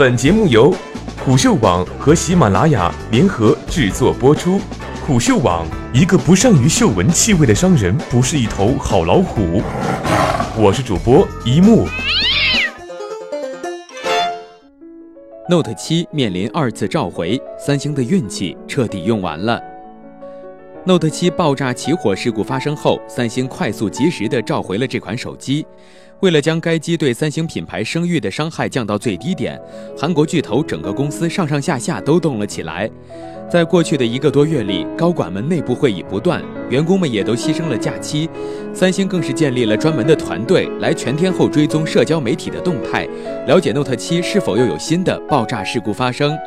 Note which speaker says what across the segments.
Speaker 1: 本节目由虎嗅网和喜马拉雅联合制作播出。虎嗅网：一个不善于嗅闻气味的商人，不是一头好老虎。我是主播一木。
Speaker 2: Note 7面临二次召回，三星的运气彻底用完了。Note 7爆炸起火事故发生后，三星快速及时地召回了这款手机。为了将该机对三星品牌声誉的伤害降到最低点，韩国巨头整个公司上上下下都动了起来。在过去的一个多月里，高管们内部会议不断，员工们也都牺牲了假期。三星更是建立了专门的团队来全天候追踪社交媒体的动态，了解 Note 7是否又有新的爆炸事故发生。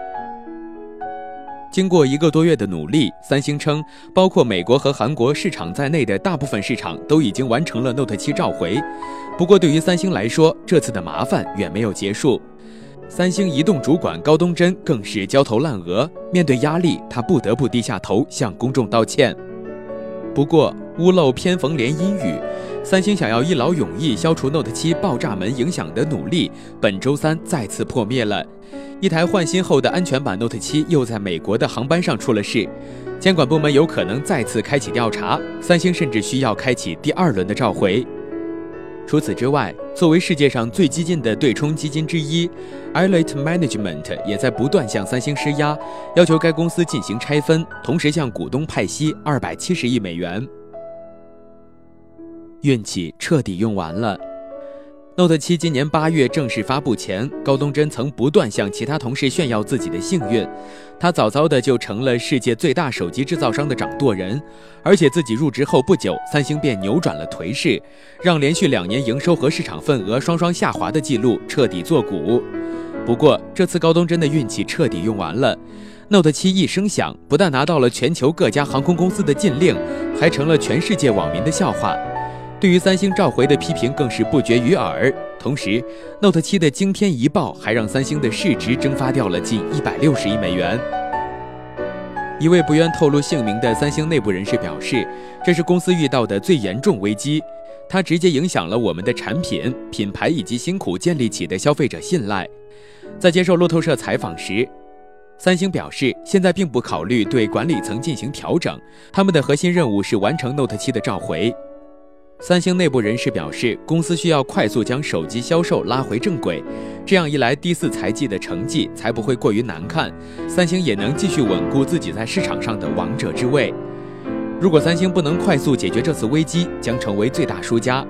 Speaker 2: 经过一个多月的努力，三星称，包括美国和韩国市场在内的大部分市场都已经完成了 Note 7召回。不过，对于三星来说，这次的麻烦远没有结束。三星移动主管高东真更是焦头烂额，面对压力，他不得不低下头向公众道歉。不过，屋漏偏逢连阴雨，三星想要一劳永逸消除 Note 7爆炸门影响的努力，本周三再次破灭了。一台换新后的安全版 Note 7又在美国的航班上出了事，监管部门有可能再次开启调查，三星甚至需要开启第二轮的召回。除此之外，作为世界上最激进的对冲基金之一 i l i t Management 也在不断向三星施压，要求该公司进行拆分，同时向股东派息二百七十亿美元。运气彻底用完了。Note 7今年八月正式发布前，高东真曾不断向其他同事炫耀自己的幸运，他早早的就成了世界最大手机制造商的掌舵人，而且自己入职后不久，三星便扭转了颓势，让连续两年营收和市场份额双双下滑的记录彻底作古。不过这次高东真的运气彻底用完了，Note 7一声响，不但拿到了全球各家航空公司的禁令，还成了全世界网民的笑话。对于三星召回的批评更是不绝于耳，同时，Note 7的惊天一爆还让三星的市值蒸发掉了近一百六十亿美元。一位不愿透露姓名的三星内部人士表示，这是公司遇到的最严重危机，它直接影响了我们的产品、品牌以及辛苦建立起的消费者信赖。在接受路透社采访时，三星表示，现在并不考虑对管理层进行调整，他们的核心任务是完成 Note 7的召回。三星内部人士表示，公司需要快速将手机销售拉回正轨，这样一来，第四财季的成绩才不会过于难看，三星也能继续稳固自己在市场上的王者之位。如果三星不能快速解决这次危机，将成为最大输家。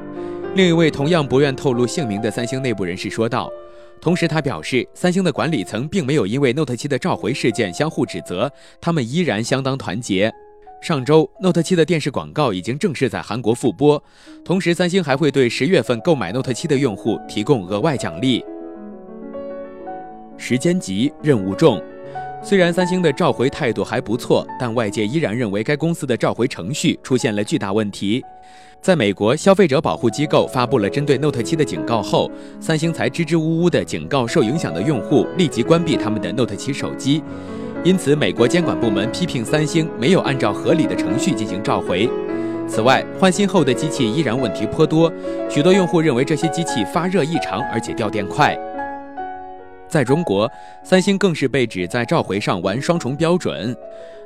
Speaker 2: 另一位同样不愿透露姓名的三星内部人士说道。同时，他表示，三星的管理层并没有因为 Note 7的召回事件相互指责，他们依然相当团结。上周，Note 7的电视广告已经正式在韩国复播，同时三星还会对十月份购买 Note 7的用户提供额外奖励。时间急，任务重。虽然三星的召回态度还不错，但外界依然认为该公司的召回程序出现了巨大问题。在美国，消费者保护机构发布了针对 Note 7的警告后，三星才支支吾吾地警告受影响的用户立即关闭他们的 Note 7手机。因此，美国监管部门批评三星没有按照合理的程序进行召回。此外，换新后的机器依然问题颇多，许多用户认为这些机器发热异常，而且掉电快。在中国，三星更是被指在召回上玩双重标准。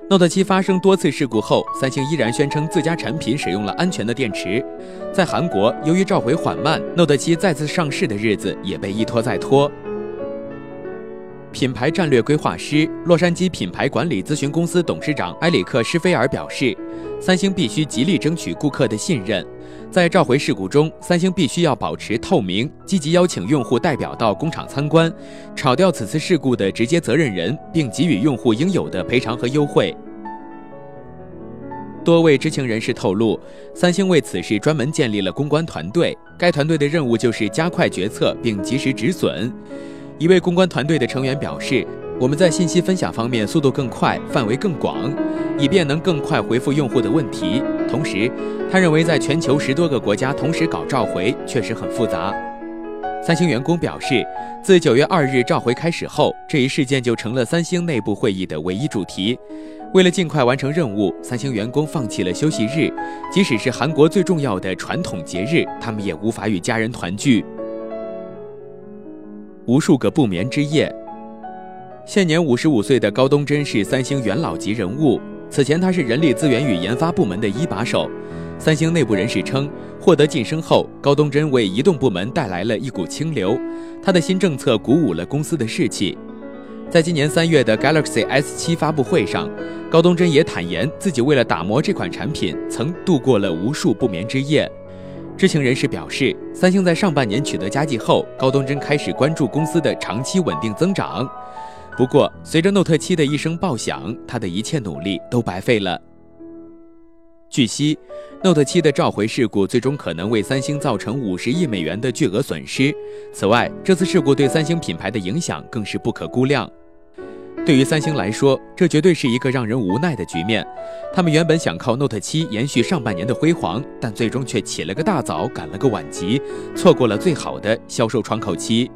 Speaker 2: Note 7发生多次事故后，三星依然宣称自家产品使用了安全的电池。在韩国，由于召回缓慢，Note 7再次上市的日子也被一拖再拖。品牌战略规划师、洛杉矶品牌管理咨询公司董事长埃里克·施菲尔表示，三星必须极力争取顾客的信任。在召回事故中，三星必须要保持透明，积极邀请用户代表到工厂参观，炒掉此次事故的直接责任人，并给予用户应有的赔偿和优惠。多位知情人士透露，三星为此事专门建立了公关团队，该团队的任务就是加快决策并及时止损。一位公关团队的成员表示：“我们在信息分享方面速度更快，范围更广，以便能更快回复用户的问题。同时，他认为在全球十多个国家同时搞召回确实很复杂。”三星员工表示，自九月二日召回开始后，这一事件就成了三星内部会议的唯一主题。为了尽快完成任务，三星员工放弃了休息日，即使是韩国最重要的传统节日，他们也无法与家人团聚。无数个不眠之夜现年五十五岁的高东真是三星元老级人物。此前，他是人力资源与研发部门的一把手。三星内部人士称，获得晋升后，高东真为移动部门带来了一股清流。他的新政策鼓舞了公司的士气。在今年三月的 Galaxy S7 发布会上，高东真也坦言，自己为了打磨这款产品，曾度过了无数不眠之夜。知情人士表示，三星在上半年取得佳绩后，高东真开始关注公司的长期稳定增长。不过，随着 Note 7的一声爆响，他的一切努力都白费了。据悉，Note 7的召回事故最终可能为三星造成五十亿美元的巨额损失。此外，这次事故对三星品牌的影响更是不可估量。对于三星来说，这绝对是一个让人无奈的局面。他们原本想靠 Note 7延续上半年的辉煌，但最终却起了个大早，赶了个晚集，错过了最好的销售窗口期。